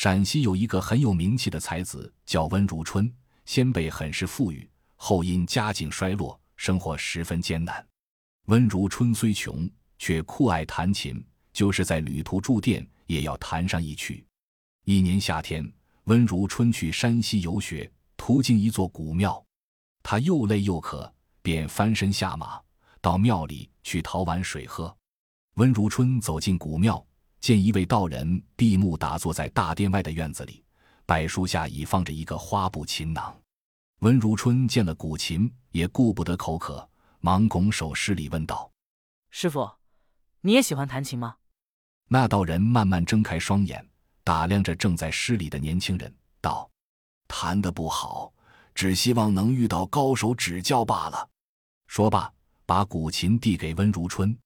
陕西有一个很有名气的才子，叫温如春，先辈很是富裕，后因家境衰落，生活十分艰难。温如春虽穷，却酷爱弹琴，就是在旅途住店，也要弹上一曲。一年夏天，温如春去山西游学，途经一座古庙，他又累又渴，便翻身下马，到庙里去讨碗水喝。温如春走进古庙。见一位道人闭目打坐在大殿外的院子里，柏树下已放着一个花布琴囊。温如春见了古琴，也顾不得口渴，忙拱手施礼问道：“师傅，你也喜欢弹琴吗？”那道人慢慢睁开双眼，打量着正在施礼的年轻人，道：“弹得不好，只希望能遇到高手指教罢了。”说罢，把古琴递给温如春。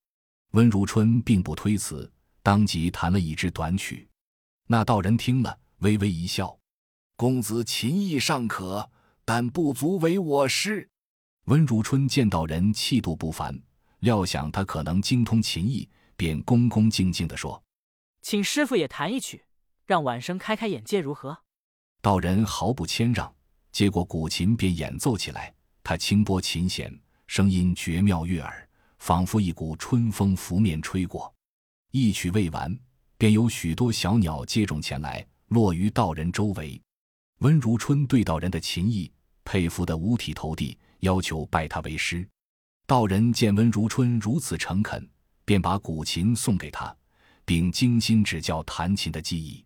温如春并不推辞。当即弹了一支短曲，那道人听了，微微一笑：“公子琴艺尚可，但不足为我师。”温如春见道人气度不凡，料想他可能精通琴艺，便恭恭敬敬地说：“请师傅也弹一曲，让晚生开开眼界，如何？”道人毫不谦让，接过古琴便演奏起来。他轻拨琴弦，声音绝妙悦耳，仿佛一股春风拂面吹过。一曲未完，便有许多小鸟接踵前来，落于道人周围。温如春对道人的琴艺佩服得五体投地，要求拜他为师。道人见温如春如此诚恳，便把古琴送给他，并精心指教弹琴的技艺。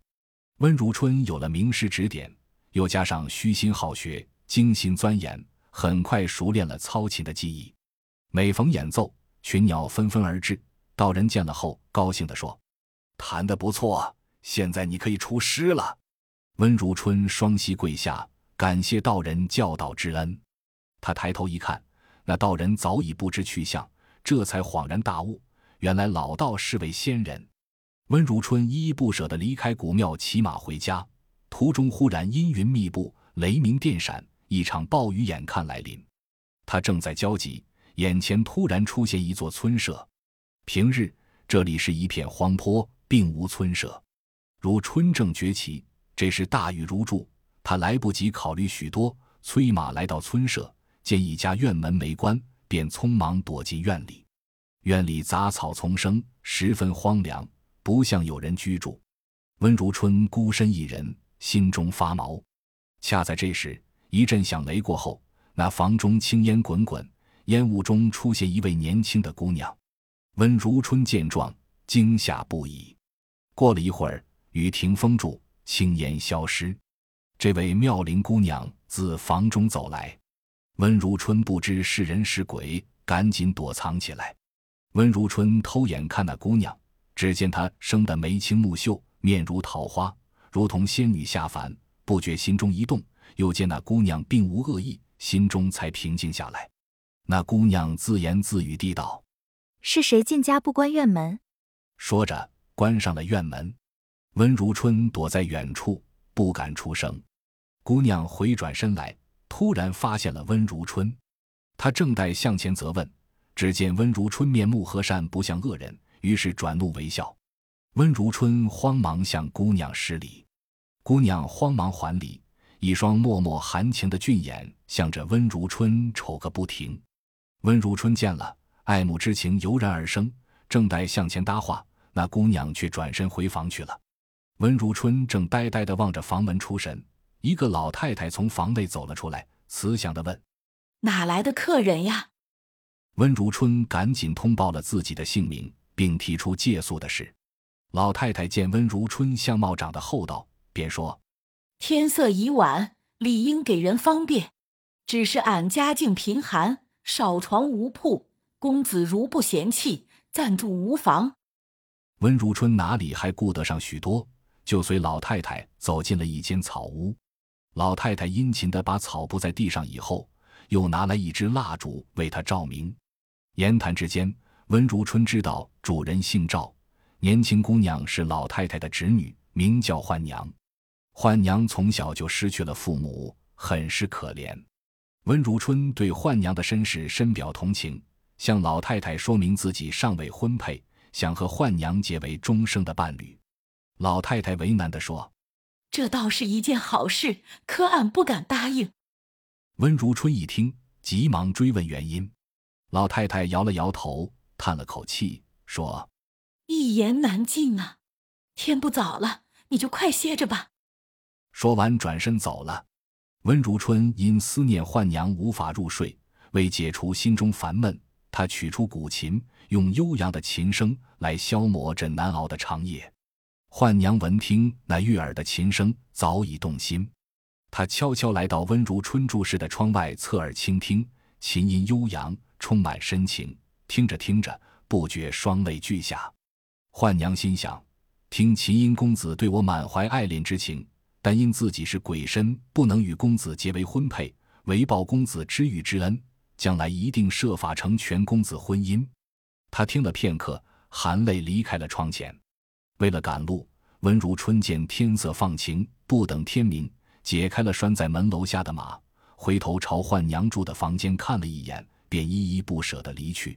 温如春有了名师指点，又加上虚心好学、精心钻研，很快熟练了操琴的技艺。每逢演奏，群鸟纷纷而至。道人见了后，高兴地说：“弹得不错，现在你可以出师了。”温如春双膝跪下，感谢道人教导之恩。他抬头一看，那道人早已不知去向，这才恍然大悟，原来老道是位仙人。温如春依依不舍地离开古庙，骑马回家。途中忽然阴云密布，雷鸣电闪，一场暴雨眼看来临。他正在焦急，眼前突然出现一座村舍。平日这里是一片荒坡，并无村舍。如春正崛起，这时大雨如注，他来不及考虑许多，催马来到村舍，见一家院门没关，便匆忙躲进院里。院里杂草丛生，十分荒凉，不像有人居住。温如春孤身一人，心中发毛。恰在这时，一阵响雷过后，那房中青烟滚滚，烟雾中出现一位年轻的姑娘。温如春见状，惊吓不已。过了一会儿，雨停风住，青烟消失。这位妙龄姑娘自房中走来，温如春不知是人是鬼，赶紧躲藏起来。温如春偷眼看那姑娘，只见她生得眉清目秀，面如桃花，如同仙女下凡，不觉心中一动。又见那姑娘并无恶意，心中才平静下来。那姑娘自言自语地道。是谁进家不关院门？说着，关上了院门。温如春躲在远处，不敢出声。姑娘回转身来，突然发现了温如春。她正待向前责问，只见温如春面目和善，不像恶人，于是转怒为笑。温如春慌忙向姑娘施礼，姑娘慌忙还礼，一双脉脉含情的俊眼向着温如春瞅个不停。温如春见了。爱慕之情油然而生，正待向前搭话，那姑娘却转身回房去了。温如春正呆呆地望着房门出神，一个老太太从房内走了出来，慈祥地问：“哪来的客人呀？”温如春赶紧通报了自己的姓名，并提出借宿的事。老太太见温如春相貌长得厚道，便说：“天色已晚，理应给人方便，只是俺家境贫寒，少床无铺。”公子如不嫌弃，暂住无妨。温如春哪里还顾得上许多，就随老太太走进了一间草屋。老太太殷勤地把草铺在地上，以后又拿来一支蜡烛为她照明。言谈之间，温如春知道主人姓赵，年轻姑娘是老太太的侄女，名叫焕娘。焕娘从小就失去了父母，很是可怜。温如春对焕娘的身世深表同情。向老太太说明自己尚未婚配，想和焕娘结为终生的伴侣。老太太为难地说：“这倒是一件好事，可俺不敢答应。温如春一听，急忙追问原因。老太太摇了摇头，叹了口气，说：“一言难尽啊。天不早了，你就快歇着吧。”说完，转身走了。温如春因思念幻娘，无法入睡。为解除心中烦闷，他取出古琴，用悠扬的琴声来消磨这难熬的长夜。幻娘闻听那悦耳的琴声，早已动心。她悄悄来到温如春住室的窗外，侧耳倾听。琴音悠扬，充满深情。听着听着，不觉双泪俱下。幻娘心想：听琴音公子对我满怀爱恋之情，但因自己是鬼身，不能与公子结为婚配，为报公子知遇之恩。将来一定设法成全公子婚姻。他听了片刻，含泪离开了窗前。为了赶路，温如春见天色放晴，不等天明，解开了拴在门楼下的马，回头朝幻娘住的房间看了一眼，便依依不舍地离去。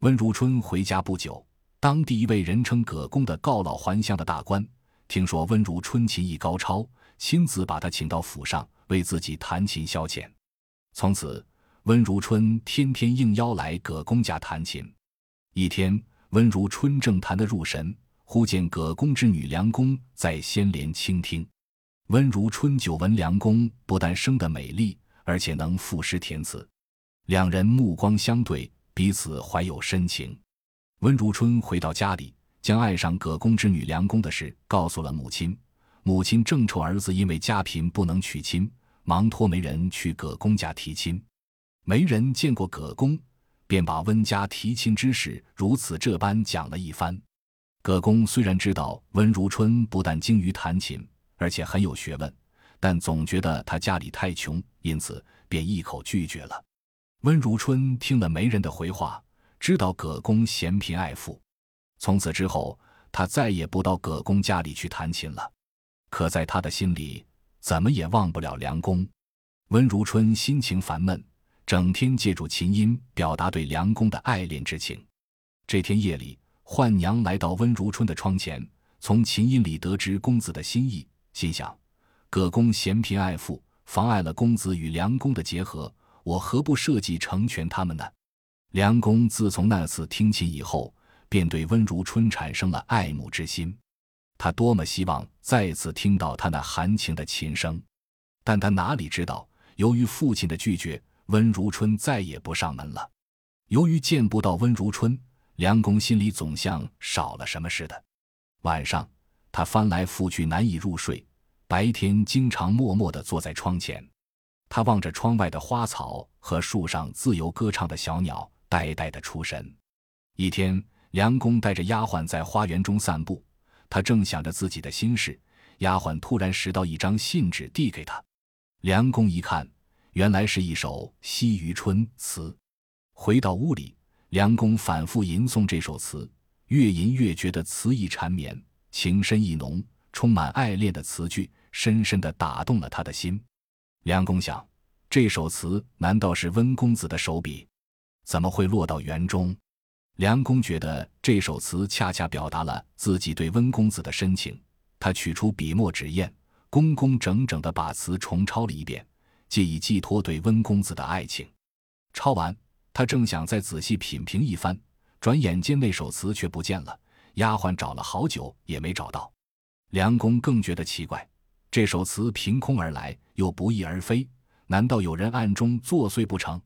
温如春回家不久，当地一位人称葛公的告老还乡的大官，听说温如春琴艺高超，亲自把他请到府上，为自己弹琴消遣。从此。温如春天天应邀来葛公家弹琴。一天，温如春正弹得入神，忽见葛公之女梁公在仙帘倾听。温如春久闻梁公不但生得美丽，而且能赋诗填词，两人目光相对，彼此怀有深情。温如春回到家里，将爱上葛公之女梁公的事告诉了母亲。母亲正愁儿子因为家贫不能娶亲，忙托媒人去葛公家提亲。没人见过葛公，便把温家提亲之事如此这般讲了一番。葛公虽然知道温如春不但精于弹琴，而且很有学问，但总觉得他家里太穷，因此便一口拒绝了。温如春听了媒人的回话，知道葛公嫌贫爱富，从此之后，他再也不到葛公家里去弹琴了。可在他的心里，怎么也忘不了梁公。温如春心情烦闷。整天借助琴音表达对梁公的爱恋之情。这天夜里，幻娘来到温如春的窗前，从琴音里得知公子的心意，心想：葛公嫌贫爱富，妨碍了公子与梁公的结合，我何不设计成全他们呢？梁公自从那次听琴以后，便对温如春产生了爱慕之心。他多么希望再次听到他那含情的琴声，但他哪里知道，由于父亲的拒绝。温如春再也不上门了。由于见不到温如春，梁公心里总像少了什么似的。晚上，他翻来覆去难以入睡；白天，经常默默地坐在窗前。他望着窗外的花草和树上自由歌唱的小鸟，呆呆地出神。一天，梁公带着丫鬟在花园中散步，他正想着自己的心事，丫鬟突然拾到一张信纸递给他。梁公一看。原来是一首《西渔春》词。回到屋里，梁公反复吟诵这首词，越吟越觉得词意缠绵，情深意浓，充满爱恋的词句，深深地打动了他的心。梁公想，这首词难道是温公子的手笔？怎么会落到园中？梁公觉得这首词恰恰表达了自己对温公子的深情，他取出笔墨纸砚，工工整整地把词重抄了一遍。借以寄托对温公子的爱情。抄完，他正想再仔细品评一番，转眼间那首词却不见了。丫鬟找了好久也没找到。梁公更觉得奇怪，这首词凭空而来，又不翼而飞，难道有人暗中作祟不成？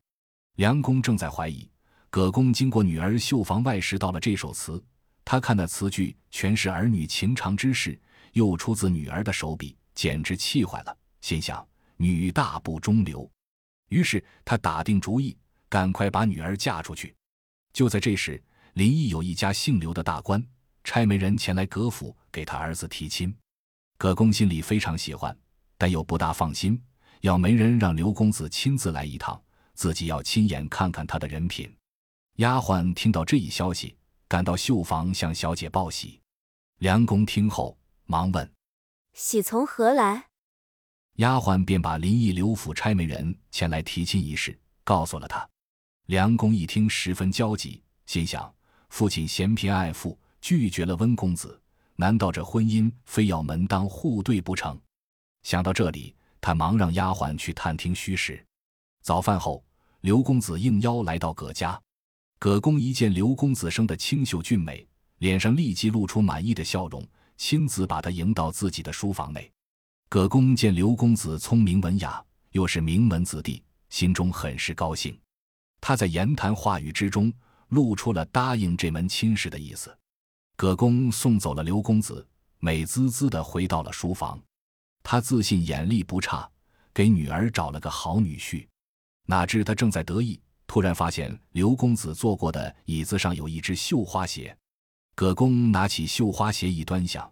梁公正在怀疑，葛公经过女儿绣房外拾到了这首词。他看那词句全是儿女情长之事，又出自女儿的手笔，简直气坏了，心想。女大不中留，于是他打定主意，赶快把女儿嫁出去。就在这时，临邑有一家姓刘的大官差媒人前来葛府给他儿子提亲。葛公心里非常喜欢，但又不大放心，要媒人让刘公子亲自来一趟，自己要亲眼看看他的人品。丫鬟听到这一消息，赶到绣房向小姐报喜。梁公听后，忙问：“喜从何来？”丫鬟便把林毅刘府差媒人前来提亲一事告诉了他。梁公一听，十分焦急，心想：父亲嫌贫爱富，拒绝了温公子，难道这婚姻非要门当户对不成？想到这里，他忙让丫鬟去探听虚实。早饭后，刘公子应邀来到葛家。葛公一见刘公子生的清秀俊美，脸上立即露出满意的笑容，亲自把他迎到自己的书房内。葛公见刘公子聪明文雅，又是名门子弟，心中很是高兴。他在言谈话语之中露出了答应这门亲事的意思。葛公送走了刘公子，美滋滋地回到了书房。他自信眼力不差，给女儿找了个好女婿。哪知他正在得意。突然发现刘公子坐过的椅子上有一只绣花鞋，葛公拿起绣花鞋一端详，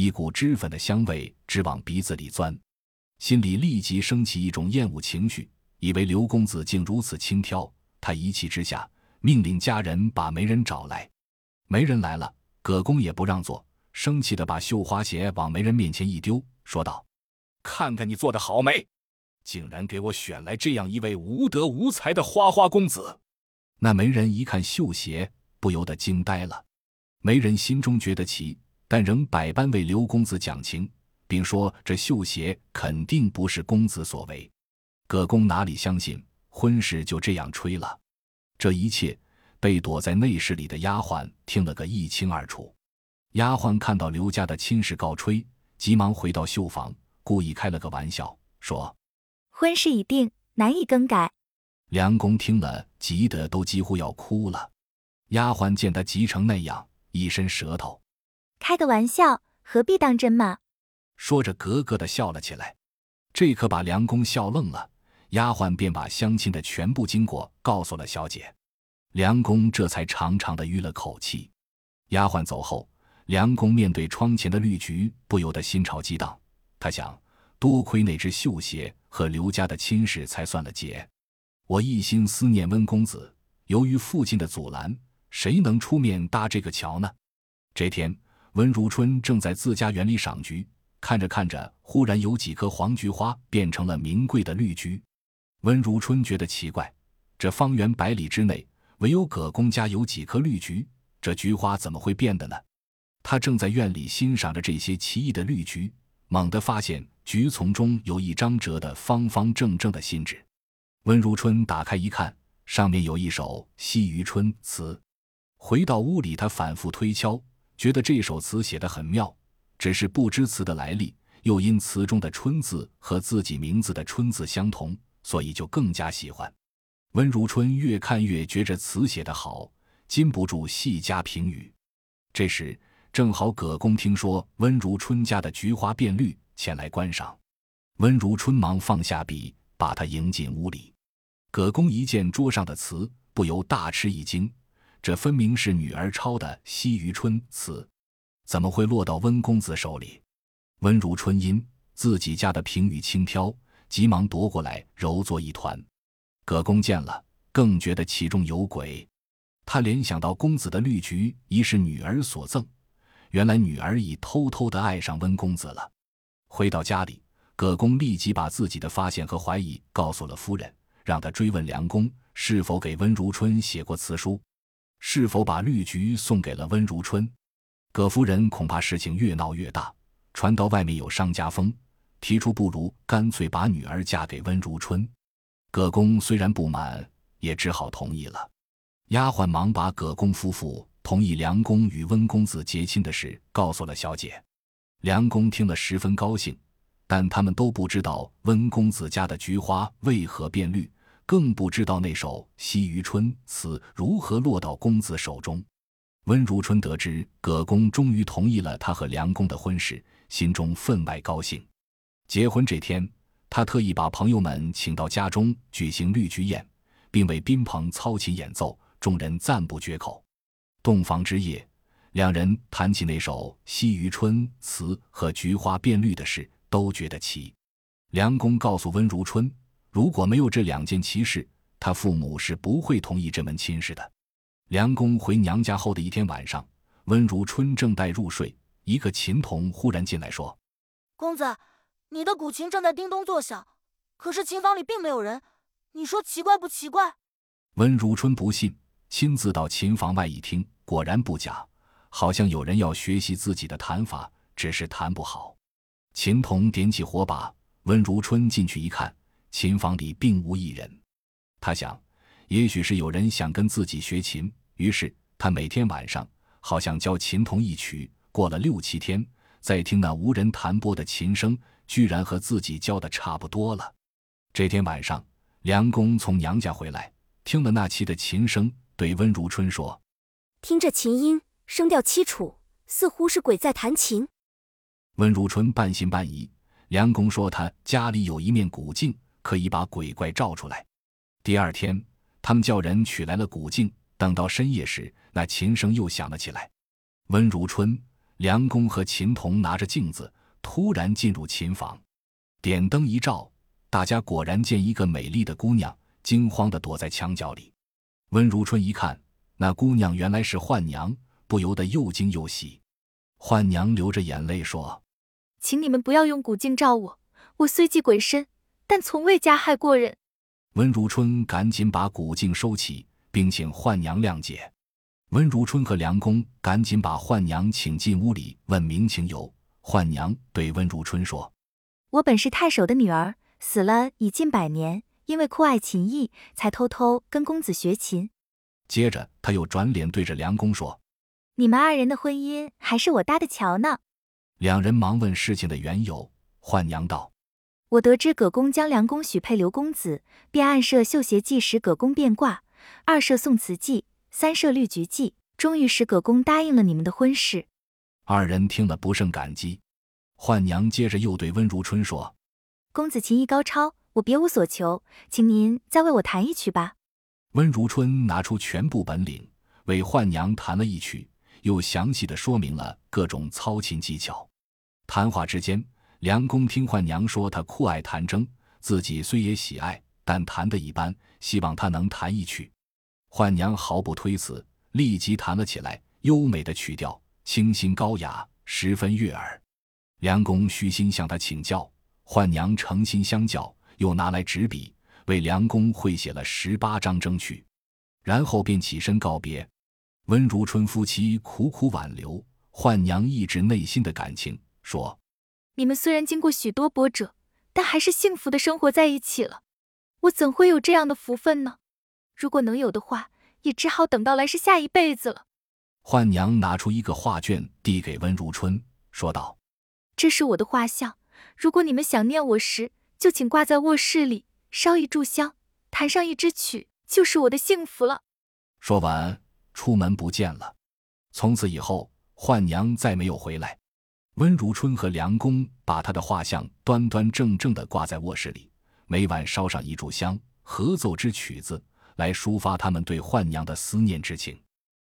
一股脂粉的香味直往鼻子里钻，心里立即升起一种厌恶情绪，以为刘公子竟如此轻佻。他一气之下命令家人把媒人找来。媒人来了，葛公也不让座，生气的把绣花鞋往媒人面前一丢，说道：“看看你做的好没！”竟然给我选来这样一位无德无才的花花公子！那媒人一看绣鞋，不由得惊呆了。媒人心中觉得奇，但仍百般为刘公子讲情，并说这绣鞋肯定不是公子所为。葛公哪里相信，婚事就这样吹了。这一切被躲在内室里的丫鬟听了个一清二楚。丫鬟看到刘家的亲事告吹，急忙回到绣房，故意开了个玩笑，说。婚事已定，难以更改。梁公听了，急得都几乎要哭了。丫鬟见他急成那样，一伸舌头，开个玩笑，何必当真嘛？说着，咯咯的笑了起来。这可把梁公笑愣了。丫鬟便把相亲的全部经过告诉了小姐，梁公这才长长的吁了口气。丫鬟走后，梁公面对窗前的绿菊，不由得心潮激荡。他想。多亏那只绣鞋和刘家的亲事才算了结，我一心思念温公子，由于父亲的阻拦，谁能出面搭这个桥呢？这天，温如春正在自家园里赏菊，看着看着，忽然有几颗黄菊花变成了名贵的绿菊。温如春觉得奇怪，这方圆百里之内，唯有葛公家有几颗绿菊，这菊花怎么会变的呢？他正在院里欣赏着这些奇异的绿菊，猛地发现。菊丛中有一张折得方方正正的信纸，温如春打开一看，上面有一首《惜余春》词。回到屋里，他反复推敲，觉得这首词写得很妙，只是不知词的来历，又因词中的“春”字和自己名字的“春”字相同，所以就更加喜欢。温如春越看越觉着词写得好，禁不住细加评语。这时正好葛公听说温如春家的菊花变绿。前来观赏，温如春忙放下笔，把他迎进屋里。葛公一见桌上的词，不由大吃一惊，这分明是女儿抄的《西渔春》词，怎么会落到温公子手里？温如春因自己家的评语轻佻，急忙夺过来揉作一团。葛公见了，更觉得其中有鬼。他联想到公子的绿菊已是女儿所赠，原来女儿已偷偷的爱上温公子了。回到家里，葛公立即把自己的发现和怀疑告诉了夫人，让他追问梁公是否给温如春写过辞书，是否把绿菊送给了温如春。葛夫人恐怕事情越闹越大，传到外面有商家风，提出不如干脆把女儿嫁给温如春。葛公虽然不满，也只好同意了。丫鬟忙把葛公夫妇同意梁公与温公子结亲的事告诉了小姐。梁公听了十分高兴，但他们都不知道温公子家的菊花为何变绿，更不知道那首《西渔春》词如何落到公子手中。温如春得知葛公终于同意了他和梁公的婚事，心中分外高兴。结婚这天，他特意把朋友们请到家中举行绿菊宴，并为宾朋操琴演奏，众人赞不绝口。洞房之夜。两人谈起那首《西渔春》词和菊花变绿的事，都觉得奇。梁公告诉温如春，如果没有这两件奇事，他父母是不会同意这门亲事的。梁公回娘家后的一天晚上，温如春正待入睡，一个琴童忽然进来说：“公子，你的古琴正在叮咚作响，可是琴房里并没有人，你说奇怪不奇怪？”温如春不信，亲自到琴房外一听，果然不假。好像有人要学习自己的弹法，只是弹不好。琴童点起火把，温如春进去一看，琴房里并无一人。他想，也许是有人想跟自己学琴，于是他每天晚上好像教琴童一曲。过了六七天，再听那无人弹拨的琴声，居然和自己教的差不多了。这天晚上，梁公从娘家回来，听了那期的琴声，对温如春说：“听这琴音，声调凄楚，似乎是鬼在弹琴。”温如春半信半疑。梁公说他家里有一面古镜，可以把鬼怪照出来。第二天，他们叫人取来了古镜。等到深夜时，那琴声又响了起来。温如春、梁公和秦童拿着镜子，突然进入琴房，点灯一照，大家果然见一个美丽的姑娘，惊慌地躲在墙角里。温如春一看，那姑娘原来是幻娘，不由得又惊又喜。幻娘流着眼泪说：“请你们不要用古镜照我，我虽忌鬼身，但从未加害过人。”温如春赶紧把古镜收起。并请幻娘谅解。温如春和梁公赶紧把幻娘请进屋里，问明情由。幻娘对温如春说：“我本是太守的女儿，死了已近百年，因为酷爱琴艺，才偷偷跟公子学琴。”接着，他又转脸对着梁公说：“你们二人的婚姻还是我搭的桥呢。”两人忙问事情的缘由。幻娘道：“我得知葛公将梁公许配刘公子，便暗设绣鞋计使葛公变卦。”二设宋词计，三设绿菊计，终于使葛公答应了你们的婚事。二人听了不胜感激。幻娘接着又对温如春说：“公子琴艺高超，我别无所求，请您再为我弹一曲吧。”温如春拿出全部本领，为幻娘弹了一曲，又详细的说明了各种操琴技巧。谈话之间，梁公听宦娘说他酷爱弹筝，自己虽也喜爱。但弹得一般，希望他能弹一曲。宦娘毫不推辞，立即弹了起来。优美的曲调，清新高雅，十分悦耳。梁公虚心向他请教，宦娘诚心相教，又拿来纸笔为梁公绘写了十八章筝曲，然后便起身告别。温如春夫妻苦苦挽留，宦娘抑制内心的感情，说：“你们虽然经过许多波折，但还是幸福的生活在一起了。”我怎会有这样的福分呢？如果能有的话，也只好等到来世下一辈子了。幻娘拿出一个画卷，递给温如春，说道：“这是我的画像，如果你们想念我时，就请挂在卧室里，烧一炷香，弹上一支曲，就是我的幸福了。”说完，出门不见了。从此以后，幻娘再没有回来。温如春和梁公把他的画像端端正正地挂在卧室里。每晚烧上一炷香，合奏支曲子，来抒发他们对幻娘的思念之情。